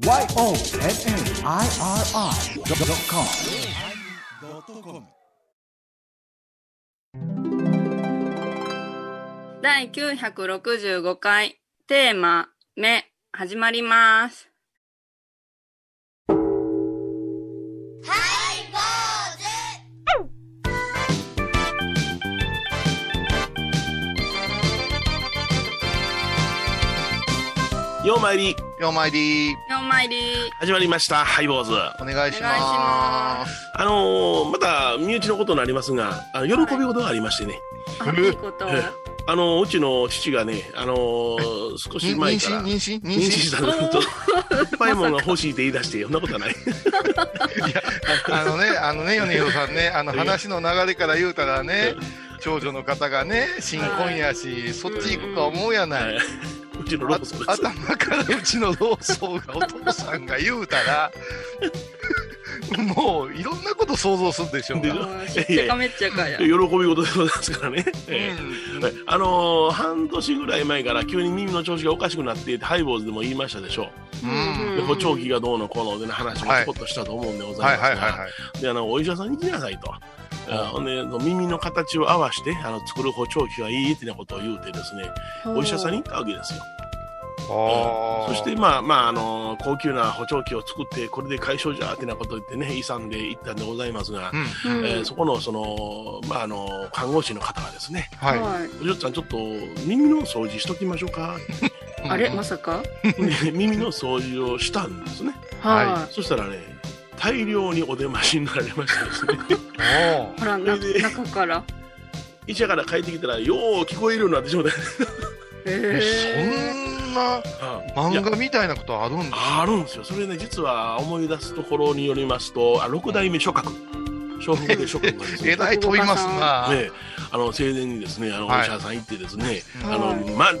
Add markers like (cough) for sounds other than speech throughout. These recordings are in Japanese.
YONNIRI.com 第965回テーマ「目」始まります。ようまいりようまいりようまいり。始まりました。ハイボーズ。お願いしまます。あのーまた身内のことになりますがあの喜び事がありましてね、あいいこと。あのーうちの父がね、あのー少す。し前から妊娠妊娠したのと酸っぱいものが欲しいって言い出してそんなことはない。あのね、あのね、米広さんね、あのいや話の流れから言うたらね、長女の方がね、新婚やし、そっち行くか思うやない。うちのローソン頭からうちのローソンがお父さんが言うたら、(laughs) もういろんなこと想像するでしょうが。でしょもう知ってかめっちゃかや。喜び事でございますからね、えうんえはい。あのー半年ぐらい前から急に耳の調子がおかしくなってハイボーズでも言いましたでしょう。ん。で補聴器がどうのこうのでの話もちょこっとしたと思うんでござはい。い。ますが、お医者さんに行きなさいと。あほんで耳の形を合わせてあの作る補聴器がいいってなことを言うてですねお医者さんに行ったわけですよ。あそしてまあまああの高級な補聴器を作ってこれで解消じゃってなことを言ってね勇んで行ったんでございますが、うん。うん。えーそこのそのまああの看護師の方がですねはい。はいお嬢ちゃんちょっと耳の掃除しときましょうかあれまさか？で (laughs) 耳の掃除をしたんですね。はそしたらね大量にお出ましになられましてですね。(laughs) ほら中から？医者から帰ってきたらよう聞こえるようになってしまった。えへそんな漫画みたいなことあるんですあるんですよ。それね実は思い出すところによりますとあ六代目諸閣。(laughs) 笑福で諸閣がですえねらい飛びますな。ね、あの生前にですねあのおはい。医者さん行ってですね、はいあの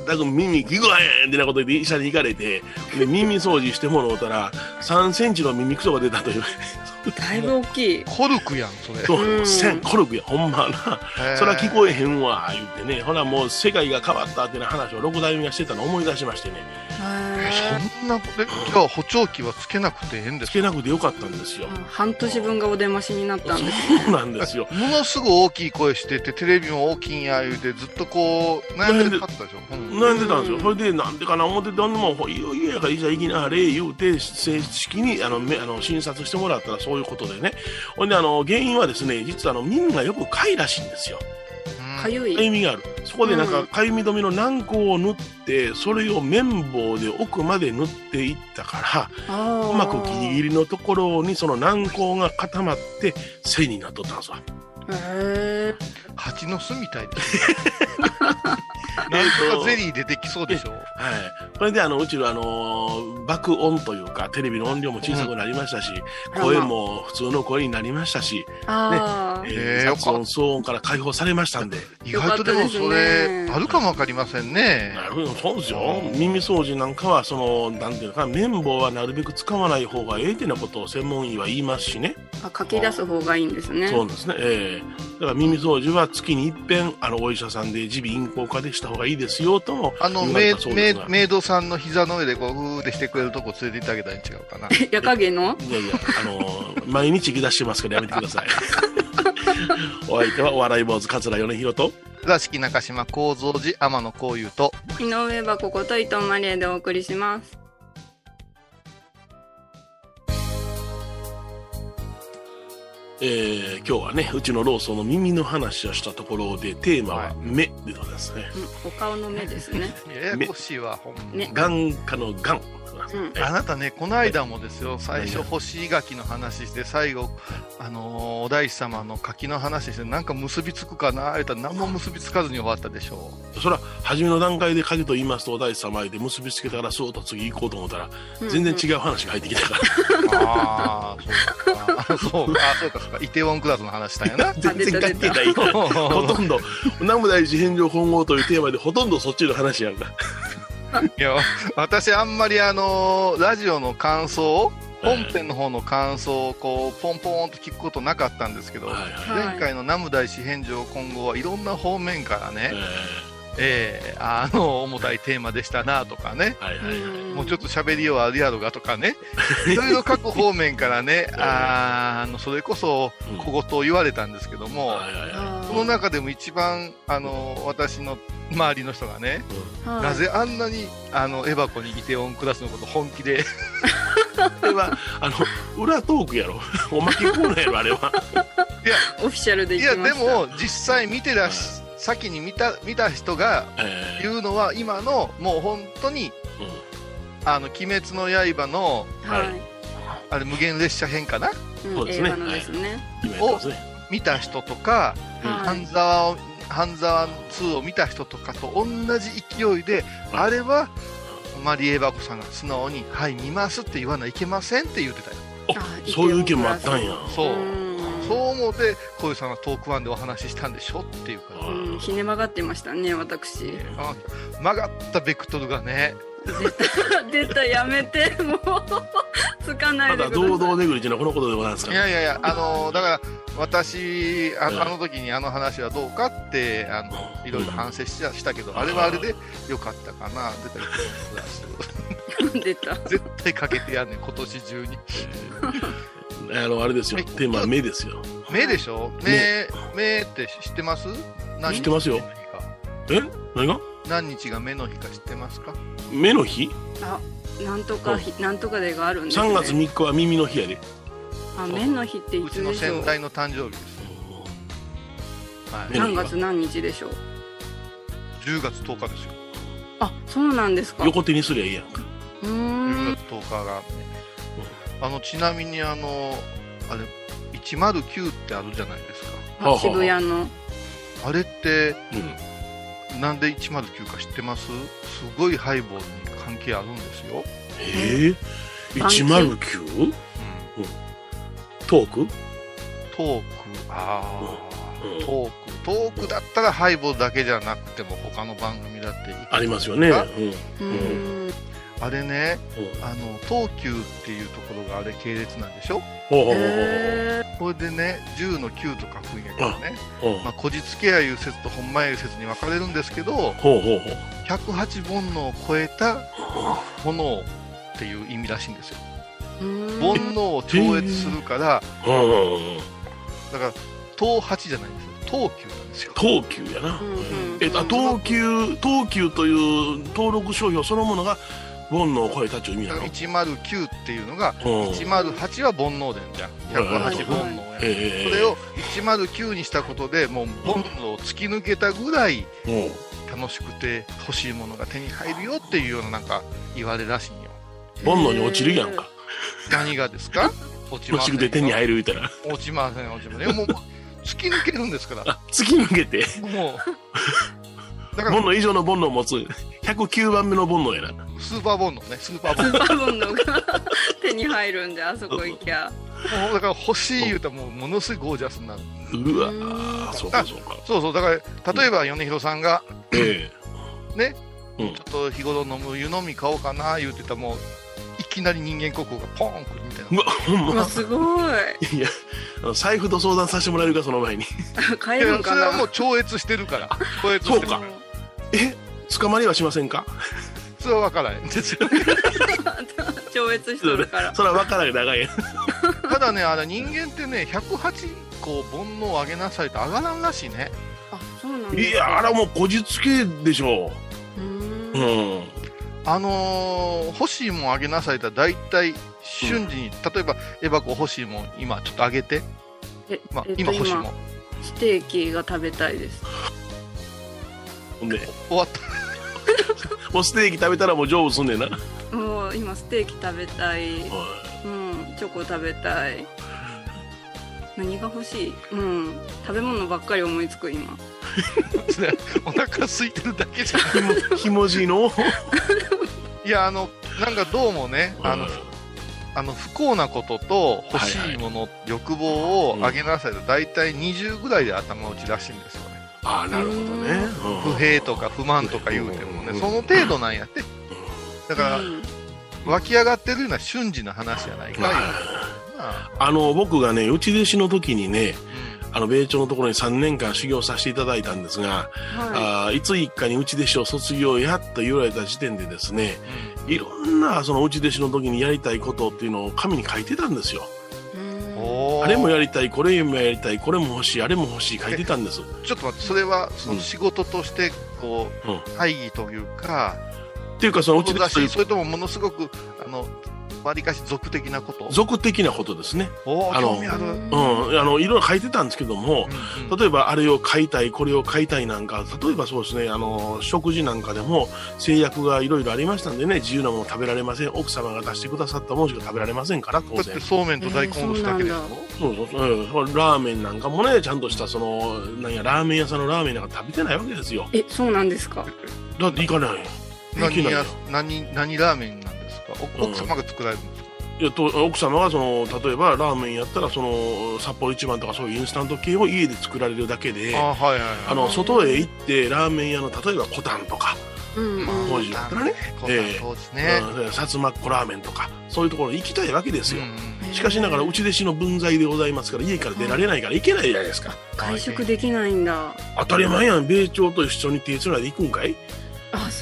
全く耳聞こえへんってなことで医者に行かれてで耳掃除してもらうたら3センチの耳くそが出たという。ーだいぶ大きい。(laughs) コルクやん、それ。そううん線コルクやほんまな。そら聞こえへんわ言ってね。ほらもう世界が変わったってな話を六代目がしてたのを思い出しましてね。へそんなこと、じゃあ補聴器はつけなくてええんですか？つけなくてよかったんですよ。ー半年分がお出ましになったんで。すそうなんですよ。(laughs) ものすごい大きい声してて、テレビも大きいんや言うて、ずっとこう、悩んでたでしょ？うん。悩んでたんですよ、うん。それでなんでかな思ってて、ほんでもういいよいいやから医者行きなはれ言うて正式にあのめあの診察してもらったらそういうことでね。ほんであの原因はですね実はあの耳がよくかいらしいんですよ。かゆい。かゆみがある。そこでなんうん。かかゆみ止めの軟膏を塗ってそれを綿棒で奥まで塗っていったからううまくギリギリのところにその軟膏が固まって線になっとったんですわへ蜂の巣みたいですね。なんとかゼリー出てきそうでしょ。はい、これであのうちの、あのー爆音というかテレビの音量も小さくなりましたし、うん声も普通の声になりましたし、ああ、え雑音騒音から解放されましたんで。意外とでもそれあるかもわかりませんね。なるほどそうですよ。うん耳掃除なんかはそのなんていうのかな綿棒はなるべく使わない方がええってなことを専門医は言いますしね。あ書き出す方がいいんですね。そうなんですね。ええだから耳掃除は月に一遍あのお医者さんで耳鼻咽喉科でした方がいいですよともあの、言われメイメイたそうです。がメイドさんの膝の上でこう、ふーでしてくれるとこ連れて行ってあげたら違うかな。(laughs) 夜影の？いやいや、あのー毎日気出してますからやめてください。(laughs) お相手はお笑い坊主桂米宏と、倉敷中島幸三寺天野幸雄と、井上箱こと伊藤マリエでお送りしますえー今日はね、うちのローソンの耳の話をしたところで、テーマは目でございますね。うんお顔の目ですね (laughs) ややこしいわ、ほんま。ね眼科の眼。うんえあなたね、この間もですよ、最初、干し柿の話して、最後、あのーお大師様の柿の話して、なんか結びつくかな、言ったら何も結びつかずに終わったでしょそれは初めの段階で鍵と言いますと、お大師様へで結びつけたから、そうと次行こうと思ったら、全然違う話が入ってきたから、(laughs) う。ああ、そうか。あそうか、あそうか、そうか。イテウォンクラスの話したんやな。全然関係ない。ほとんど、南無大師返上本号というテーマでほとんどそっちの話やんか。いや、私あんまりあのーラジオの感想本編の方の感想をこう、ポンポンと聞くことなかったんですけど、はい前回の南無大師返上今後はいろんな方面からね、えーあの、重たいテーマでしたなとかね、はいはいはい。もうちょっと喋りようあるやろがとかね、(laughs) いろいろ各方面からね、(laughs) あの、それこそうん小言を言われたんですけども、はいはいはその中でも一番、あの、私の周りの人がね、はいなぜあんなに、あの、エバコにイテオンクラスのこと本気で、い。あれは、あの、裏トークやろ。おまけコーナーやろ、あれは。オフィシャルでいや、行きました。でも、実際見てらし、先に見た、見た人がえ言うのは、今の、もう本当に、ーうん。あの、鬼滅の刃の、はい。あれ、無限列車編かな？うん。そうですね。映画のですね。今やってますね。見た人とか、半沢を、半沢2を見た人とかと同じ勢いで、はい。あれは、マリエバコさんが素直に、はい、見ますって言わないけませんって言ってたよ。あそういう意見もあったんや。そう。うんそう思って、小遊さんがトークワンでお話ししたんでしょっていうから。うん、ひね曲がってましたね、私。あ曲がったベクトルがね、出た、(laughs) やめて、もう、(laughs) つかないでください。堂々巡りっていうのはこのことでございますから。いやいやいや、あのだから、私あ、の時にあの話はどうかって、あのいろいろ反省ししたけど、あれはあれでよかったかな、出た (laughs) 出た。絶対かけてやんねん、今年中に。あの、あれですよ。テーマは目ですよ。目でしょ？目、目って知ってます？何知ってますよえ？何が？何日が目の日か知ってますか？目の日？あ、なんとかひ、なんとかでがあるんですね。?3 月3日は耳の日やで。あ、面の日っていうつちのでしょう？先。代の誕生日です。は何月何日でしょう？10月10日ですよ。あ、そうなんですか。う横手にすりゃいいやんか。ー10ん。月10日が、ね、あのちなみにあのあれ109ってあるじゃないですか。渋谷の。あれってうん。なんで109か知ってます？すごいハイボールに関係あるんですよ、えー、番記 109? うん、トーク？トーク。ああ、うん。トーク。トークだったらハイボールだけじゃなくても他の番組だってありますよね。うん。あうーん。あれねうんあの東急っていうところがあれ系列なんでしょ？これでね10の9と書くんやけどね。まあ、こじつけやいう説とほんまやいう説に分かれるんですけどほうほうほう。108煩悩を超えた炎っていう意味らしいんですよー。煩悩を超越するからうんうんうん。だから東八じゃないんですよ東急なんですよ東急やな。うんうんえっと、東急、東急という登録商標そのものが煩悩を超えたという意味なの？109っていうのがうん。108は煩悩伝じゃん。108煩悩やええそれを109にしたことでもう煩悩を突き抜けたぐらいうん。楽しくて欲しいものが手に入るよっていうようななんか言われらしいんよ。煩悩に落ちるやんか。何がですか？落ちませんよ欲しくて手に入る言うたら。落ちません落ちません。もう突き抜けるんですから。あ、突き抜けて、もうだから煩悩以上の煩悩を持つ。109番目の煩悩やな。スーパーボンドねスーパーボンドバボンのが (laughs) 手に入るんで、あそこ行きゃ。もうだから欲しい言うたらもうものすごいゴージャスになる。うわ。そうかそうか。そうそうだか。ら例えば米広さんがえねえうん。ちょっと日頃飲む湯飲み買おうかな言うてたらもういきなり人間国宝がポーンくるみたいうわ、ほんうわ、ま。すごい。いや、あの財布と相談させてもらえるか、その前に。(laughs) 買えるんかな。それはもう超越してるから。超越してる。そうかえ捕まりはしませんか？それは分からへんですよ超越してるから。(laughs) それは分からない長い。ただねあれ人間ってね108個煩悩を上げなさいと上がらんらしいねあ、そうなん。いや、あれはもうこじつけでしょうーう。ん。うん。あのー欲しいもんあげなさいと大体瞬時に、例えばエバコ欲しいもん今ちょっとあげて、えまあえっと今欲しいもん今ステーキが食べたいです。ほんで、終わった (laughs) もうステーキ食べたらもう成仏すんねんな。もう今ステーキ食べたい。うん、チョコ食べたい。何が欲しい？うん。食べ物ばっかり思いつく今。(laughs) お腹空いてるだけじゃんひも、じの？(laughs) いやあのなんかどうもねあの、あの不幸なことと欲しいもの、欲望を上げなさいと大体20ぐらいで頭打ちらしいんですよねああ、なるほどね。不平とか不満とか言うてもねうん。その程度なんやって。だからうん。湧き上がってるような瞬時の話じゃないかまあ。あ。あの、僕がね、内弟子の時にね、あの、米朝のところに3年間修行させていただいたんですが、はあーいつ一家に内弟子を卒業やっと言われた時点でですね、いろんなその内弟子の時にやりたいことっていうのを紙に書いてたんですよ。あれもやりたい、これもやりたい、これも欲しい、あれも欲しい書いてたんです。ちょっと待って、それは、その仕事として、こうんう、大義というか、っていうかその内ことだし、弟子というそれともものすごく、あの、わりかし俗的なこと？俗的なことですね。あの興味ある。うん、あの、いろいろ書いてたんですけども、うん例えばあれを買いたい、これを買いたいなんか、例えばそうですね、あの、食事なんかでも制約がいろいろありましたんでね、自由なもの食べられません。奥様が出してくださったものしか食べられませんから、当然だって。そうめんと大根おろしだけでしょ、えーそうそうそう、うん、ラーメンなんかもね、ちゃんとしたその、なんや、ラーメン屋さんのラーメンなんか食べてないわけですよ。え、そうなんですか？だって行かないよ。でき何。何何ラーメンなん奥様が作られるんですか、いやと奥様がその例えばラーメンやったらその札幌一番とかそういうインスタント系を家で作られるだけであはいはいはい。あの外へ行ってラーメン屋の例えばコタンとか、うんうん。当時だったらね。ええ。そうですね、うん、薩摩っ子ラーメンとかそういうところに行きたいわけですよ、うんしかしながら内弟子の分際でございますから家から出られないから行けないじゃないですか。会食できないんだ。当たり前やん。米朝と一緒に手つないで行くんかい？あ、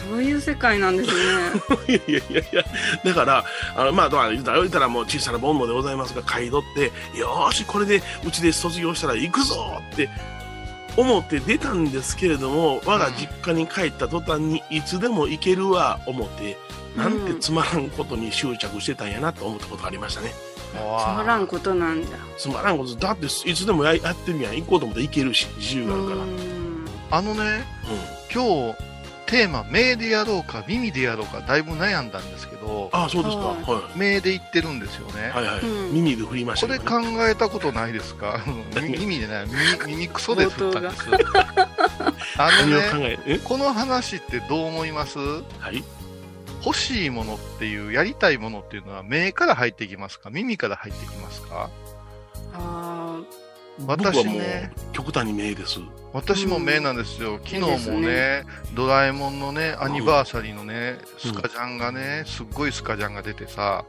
そういう世界なんですね。い (laughs) やいやいやいや、だから、あのまあ、まあ言うたら、言うたらもう小さな煩悩でございますが、買い取って、よーし、これでうちで卒業したら行くぞって思って出たんですけれども、我が実家に帰った途端に、いつでも行けるわ、思って、なんてつまらんことに執着してたんやなと思ったことがありましたね。つまらんことなんだ。つまらんこと、だっていつでもややってるやん。行こうと思ったら行けるし、自由があるから。うん。うんあのね今日テーマ目でやろうか耳でやろうかだいぶ悩んだんですけどああ、そうですか。はは目で言ってるんですよね、い。はいはい。うん。耳で振りましたこれ考えたことないですか？(laughs) 耳耳じゃない耳耳クソで振ったんです。(laughs) あの何を考ねえ、え？この話ってどう思います？はい。欲しいものっていうやりたいものっていうのは目から入ってきますか？耳から入ってきますか？あ僕はもう私ね。極端に名です。私も目なんですよ、昨日もねドラえもんのねアニバーサリーのね、スカジャンがねすっごいスカジャンが出てさ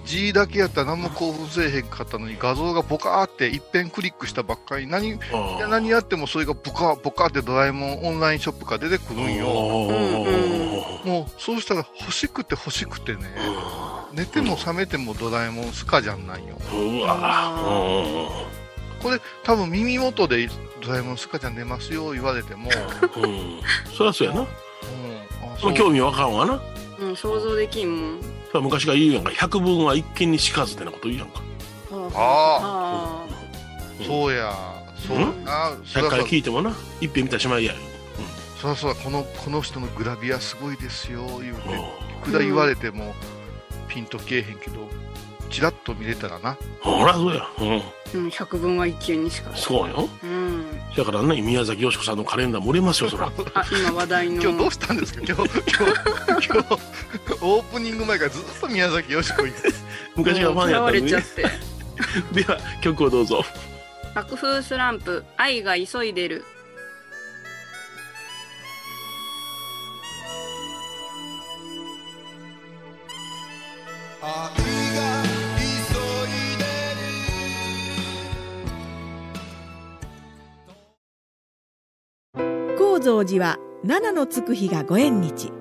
ほうほうほうほう。うんうん G だけやったら何も興奮せえへんかったのに画像がボカーっていっぺんクリックしたばっかり。何何やってもそれがボカーボカーってドラえもんオンラインショップから出てくるんよ。もうそうしたら欲しくて欲しくてね。寝ても覚めてもドラえもんスカジャンなんよ。うわ。これ多分耳元でドラえもんスカジャン出ますよ言われても、うん。うん。そりゃそうやな。うん、あそう。興味わかんわな。あ、うん、想像できんもん。昔から言うやんか。百分は一見にしかずってなこと言うやんか。あうんそうや。そうやな。そ100回聞いてもな。一遍見たらしまいや。そらそうこのこの人のグラビアすごいですよ。言うてうくだ言われてもピンとけえへんけどチラッと見れたらなほら、そうや。うん。あ、うん、百分は一見にしか。そうよ。うん。だからね、宮崎美子さんのカレンダーも売れますよ、そら。(laughs) あ、今話題の。今日どうしたんですか？今日今日今日オープニング前からずっと宮崎よしこ言って (laughs) 昔がファンやったのにね。れちゃって。(laughs) では、曲をどうぞ。爆風スランプ、愛が急いでる。高蔵寺は七のつく日がご縁日。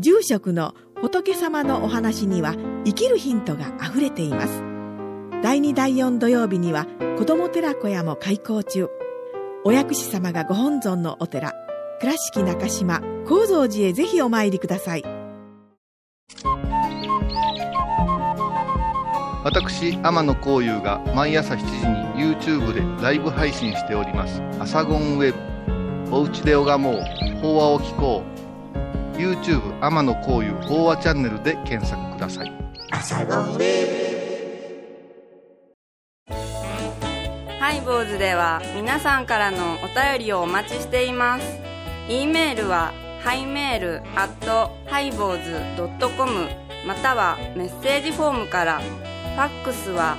住職の仏様のお話には生きるヒントがあふれています。第2第4土曜日には子ども寺小屋も開校中。お薬師様がご本尊のお寺倉敷中島・高蔵寺へぜひお参りください。私天野幸雄が毎朝7時に YouTube でライブ配信しております「アサゴンウェブ」「おうちで拝もう法話を聞こう」YouTube 天野幸雄法話チャンネルで検索くださいハイボーズでは皆さんからのお便りをお待ちしています。e メールはハイメールアットハイボーズドットコムまたはメッセージフォームから。ファックスは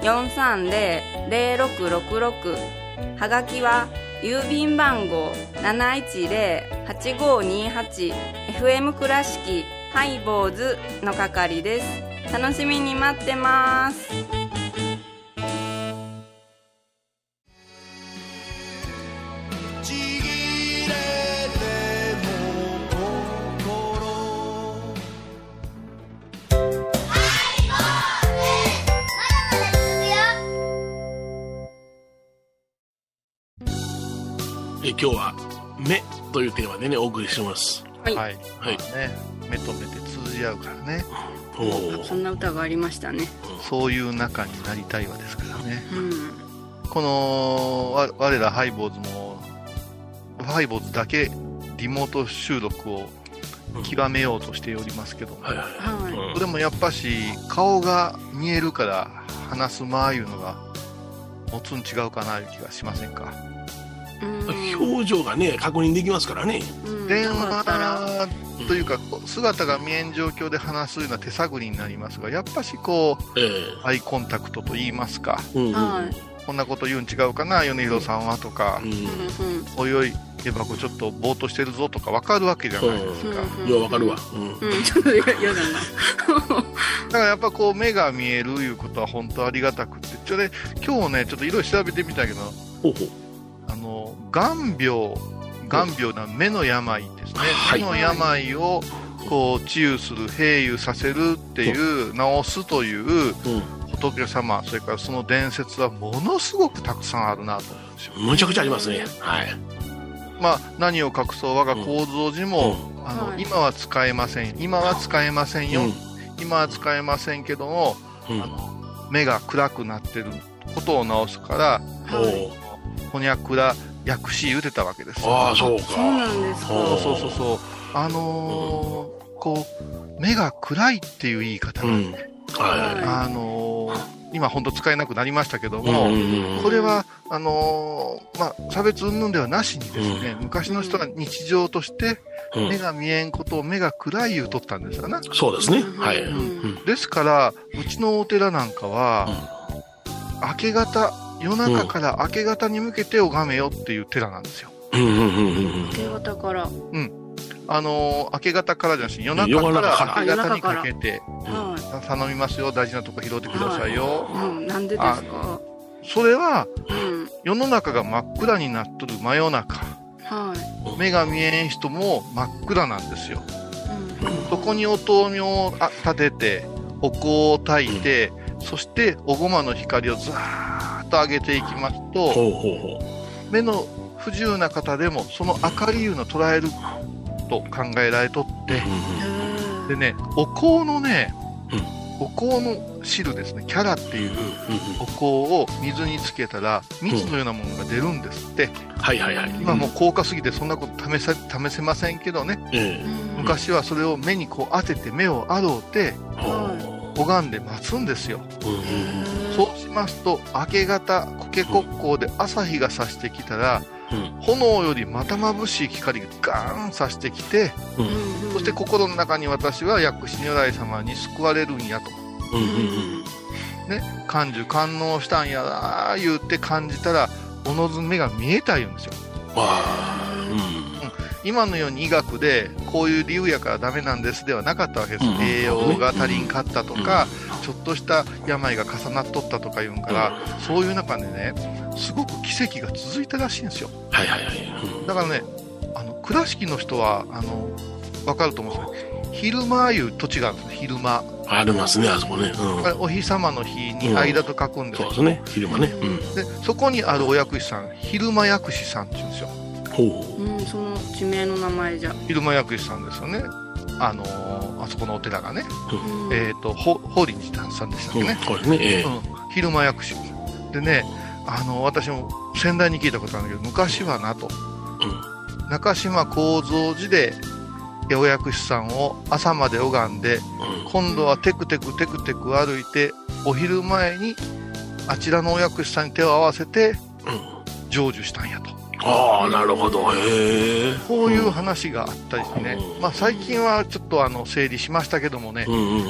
086-430-0666はがきは郵便番号 710-8528FM 倉敷ハイボーズの係です。楽しみに待ってます。え今日は目というテーマでねお送りしてます。はい。はい。はい。まあね、目と目で通じ合うからね。おおそんな歌がありましたね。そういう仲になりたいわですからね。うん。この、わ我らハイボーズも、ハイボーズだけリモート収録を極めようとしておりますけども、はいはいはうん。それもやっぱし顔が見えるから話す間いうのが持つん違うかないう気がしませんか？いうん表情がね確認できますからね。うん。電話というか、こう姿が見えん状況で話すような手探りになりますが、やっぱしこう、えアイコンタクトと言いますか、えうんうん。はい。こんなこと言うん違うかな、米広さんはとか。う、んおいおい、エバコちょっとぼーっとしてるぞとか分かるわけじゃないですか。うんようわかるわ。うん。うん。ちょっと嫌だな。だからやっぱこう目が見えるいうことは本当ありがたくて、ちょね、今日ね、ちょっといろいろ調べてみたけど、ほうほう眼病、眼病な目の病ですね。はい目の病をこう治癒する、平癒させるっていう、治すといううん仏様、それからその伝説はものすごくたくさんあるなと思うんですよ。むちゃくちゃありますねはいまあ、何を隠そう我が構造寺も、あの、はい今は使えません。今は使えませんよ。うん今は使えませんけども、うんあの目が暗くなってることを治すから、おはいおほにゃくら薬師打てたわけですよ。ああそうか。そうなんですそうそうそうそう。あのーこう、目が暗いっていう言い方うんなん。で、はいはい。あのー今本当使えなくなりましたけどうんも、うんうん。これは、あのーまあ、差別云々ではなしにですね、昔の人が日常としてうん。目が見えんことを目が暗い言うとったんですよな。そうですね。はいうんうん。ですから、うちのお寺なんかは、明け方、夜中から明け方に向けて拝めよっていう寺なんですよ。うんうんうんうんうん明け方から。あのー明け方からじゃなしに夜中夜から。明け方にかけて、は頼みますよ、大事なとこ拾ってくださいよ。い。うん。なんでですか？それは、うん。世の中が真っ暗になっとる真夜中、はい。目が見えん人も真っ暗なんですよ。うん。そこにお灯明をあ立てて、お香を焚いて、そしておごまの光をずーっと上げていきますと、目の不自由な方でもその明かりいうのを捉えると考えられとって、うでね、お香のね、うん。お香の汁ですね、キャラっていうお香を水につけたら蜜のようなものが出るんですって、はいはいはい。今もう高価すぎてそんなこと試さ試せませんけどね、ええ昔はそれを目にこう当てて目を洗うてほ拝んで待つんですよ。そうしますと明け方苔国光で朝日が差してきたらうん炎よりまた眩しい光がガーン差してきてうん。そして心の中に私は薬師如来様に救われるんやと。うん。うん。感受感能したんやな言って感じたらおのず目が見えた言うんですよ。今のように医学でこういう理由やからダメなんですではなかったわけです、うん。栄養が足りんかったとか、ちょっとした病が重なっとったとか言うんから、そういう中でねすごく奇跡が続いたらしいんですよ。はいはいはいうんだからねあの倉敷の人はあの分かると思うんですけど昼間いう土地があるんですね昼間。ありますねあそこね。うん。お日様の日に間と書くんですよ、そうですね。昼間ね。うん。でそこにあるお薬師さん昼間薬師さんって言うんですよ。ほう。うんその地名の名前じゃ。昼間薬師さんですよねあのーあそこのお寺がね、うん。えっ、とほ法輪寺さんでしたっうんけね、これね。ええ。うん。昼間薬師でねあの私も先代に聞いたことあるんだけど昔はなと。中島幸三寺でお薬師さんを朝まで拝んでうん。今度はテクテクテクテク歩いてお昼前にあちらのお薬師さんに手を合わせてうん。成就したんやとああなるほど。へえこういう話があったりしてね、うん。まあ、最近はちょっとあの整理しましたけどもね。うんうんうん。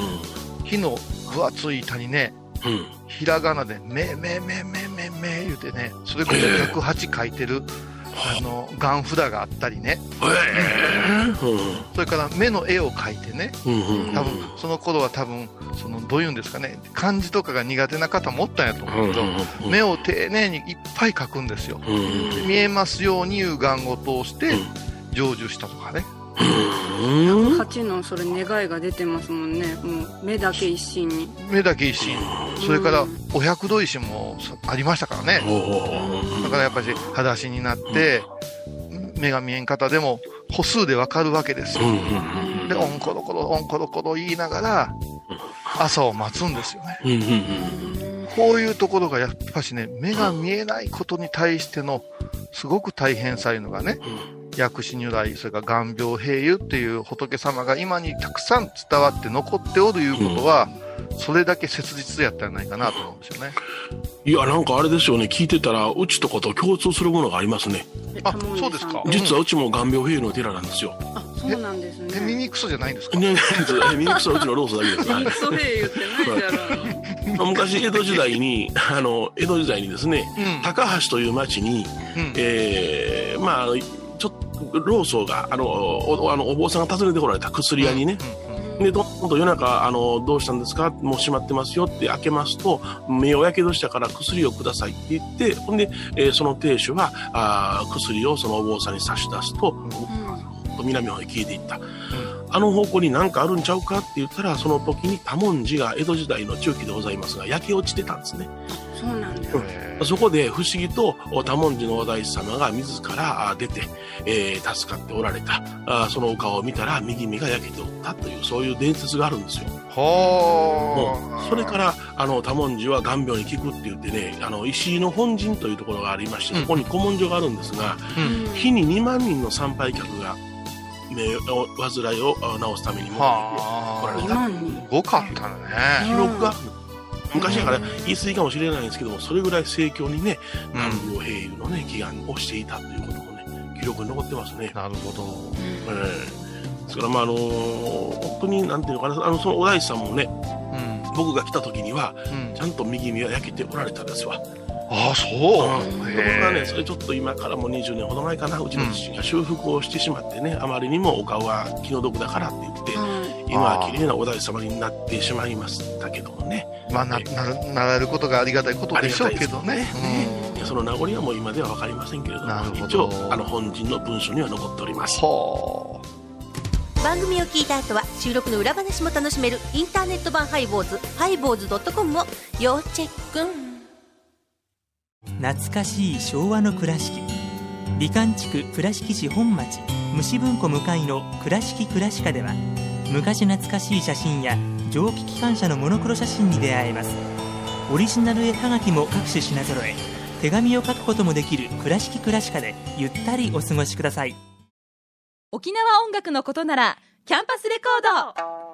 木の分厚い板にね。うん。ひらがなで「めめめめめめ」言うてねそれこそ108書いてるあのガン札があったりね。それから目の絵を描いてね。多分その頃は多分そのどういうんですかね。漢字とかが苦手な方もおったんやと思う。けど、うん目を丁寧にいっぱい描くんですよ、見えますようにいう眼を通してうん。成就したとかね、うん。八のそれ願いが出てますもんね。もう目だけ一心に。目だけ一心それからお百度石もありましたからね。だからやっぱり裸足になって、目が見えん方でも歩数でわかるわけですよ。うんうんで、オンコロコロ、オンコロコロ言いながら、朝を待つんですよね。うんうんうんこういうところがやっぱしね、目が見えないことに対しての、すごく大変さいうのがね、薬師如来、それから眼病平湯っていう仏様が今にたくさん伝わって残っておるいうことは、それだけ切実やったんじゃないかなと思うんですよね。いや、なんかあれですよね、聞いてたら、うちとかと共通するものがありますね。あそうですか実はうちも眼病平の寺なんですよ。あそうなんです、ね耳クソじゃないんですかね、ミニクソはうちのロースだけです。はいソフェ言ってないじゃろ昔、江戸時代に、あの、江戸時代にですね、うん。高橋という町に、うんえー、まあ、ちょっと、老僧が、あの、おあのお坊さんが訪ねてこられた薬屋にね、で、どんどん夜中、あの、どうしたんですか？もう閉まってますよって開けますと、目をやけどしたから薬をくださいって言って、ほんで、えーその亭主は、あー薬をそのお坊さんに差し出すと、南の方に消えていった。あの方向に何かあるんちゃうかって言ったら、その時に多文字が江戸時代の中期でございますが、焼け落ちてたんですね。そうなんだ。へそこで不思議と多文字のお大師様が自らあ出て、えー助かっておられた。あそのお顔を見たら右目が焼けておったという、そういう伝説があるんですよ。ーはあ。それから、あの、多文字は眼病に効くって言ってね、あの、石井の本陣というところがありまして、うんそこに古文書があるんですが、うん。日に2万人の参拝客が、目を、患いをあ治すためにも、来られはた。今にあ。すごかったね。記録が、昔だから言い過ぎかもしれないんですけども、それぐらい盛況にね、うん南病平癒のね、祈願をしていたということもね、記録に残ってますね。なるほど。ええですから、まあ、あの本当に、なんていうのかな、あの、そのお大師さんもね、うん。僕が来た時には、うんちゃんと右目は焼けておられたんですわ。ああ、そう。うん、ところがね、へそれちょっと今からもう20年ほど前かな、うちの父が修復をしてしまってね、あまりにもお顔は気の毒だからって言って、今は綺麗なお大師様になってしまいましたけどもね、えまあ、な、なる、なられることがありがたいことでしょうけどね。その名残はもう今では分かりませんけれども一応あの本人の文書には残っております。は番組を聞いた後は収録の裏話も楽しめるインターネット版ハイボーズハイボーズドットコムを要チェック。懐かしい昭和の倉敷。美観地区倉敷市本町虫文庫向かいの「倉敷倉歯科」では昔懐かしい写真や蒸気機関車のモノクロ写真に出会えます。オリジナル絵はがきも各種品揃え手紙を書くこともできる「倉敷倉敷」でゆったりお過ごしください。沖縄音楽のことならキャンパスレコード。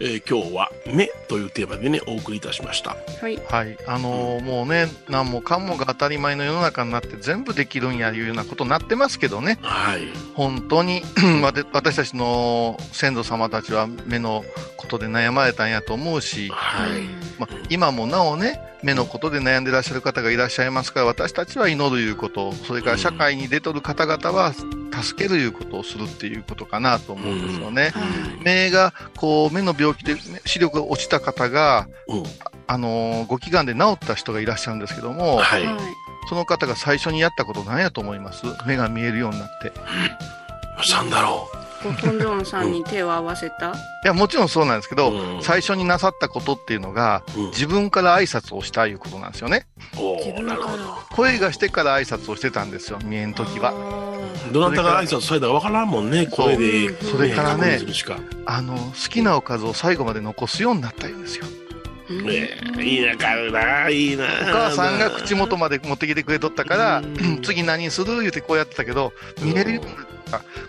えー今日は「目」というテーマでねお送りいたしましたはいい。はい。あのーもうね、何もかもが当たり前の世の中になって全部できるんやいうようなことになってますけどね。はい本当に私たちの先祖様たちは目のことで悩まれたんやと思うし、はいまあ、今もなおね、目のことで悩んでらっしゃる方がいらっしゃいますから、私たちは祈るいうこと、それから社会に出とる方々は助けるいうことをするっていうことかなと思うんですよね。目が、こう、目の病気で視力が落ちた方が、うん。あのーご祈願で治った人がいらっしゃるんですけども、はい。その方が最初にやったこと何やと思います？目が見えるようになって。だろゴトンジョンさんに手を合わせた？(laughs) いや、もちろんそうなんですけど、うん。最初になさったことっていうのが、う、うん、自分から挨拶をしたいうことなんですよね。おなるほどら。声がしてから挨拶をしてたんですよ、見えんときは。どなたが挨拶されたかわからんもんね声でそれからね確認するしか。あの、好きなおかずを最後まで残すようになったんですよ。ねえいいなかるないいな。お母さんが口元まで持ってきてくれとったからうん、(clears throat) 次何する？言うてこうやってたけど、見えるようになった。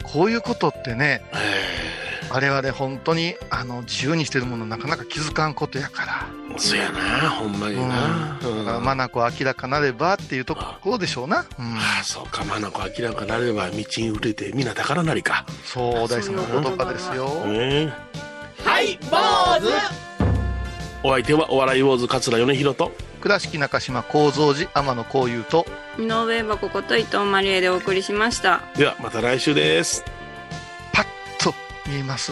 こういうことってね、え我々本当に、あの、自由にしてるものなかなか気づかんことやから。ーそやなほんまにな、だから、まなこ明らかなればっていうところでしょうな。うん。ああそうか。まなこ明らかなれば道に売れて皆宝なりか。そう、お大師様の言葉ですよ。ねはい坊主。お相手はお笑い坊主桂米宏と倉敷中島幸三寺天野幸雄と、井上箱こと伊藤マリエでお送りしました。ではまた来週です。パッと見えます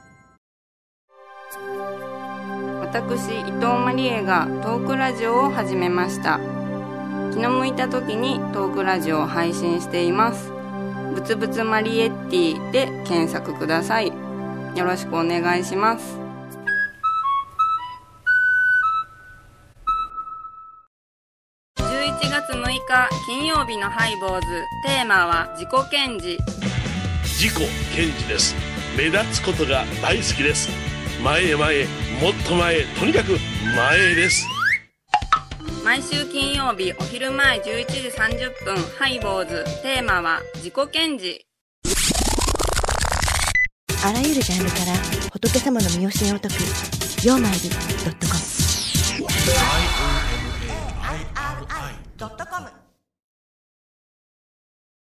私伊藤マリエがトークラジオを始めました。気の向いた時にトークラジオを配信しています。ぶつぶつマリエッティで検索ください。よろしくお願いします。11月6日金曜日のハイボーズ。テーマは自己顕示。自己検事です。目立つことが大好きです前へ前へもっと前へとにかく前へです。毎週金曜日お昼前11時30分ハイボーズ。テーマは自己検事あらゆるジャンルから仏様の身教えを解く「曜マイルドットコム」「IOMAIRI.com」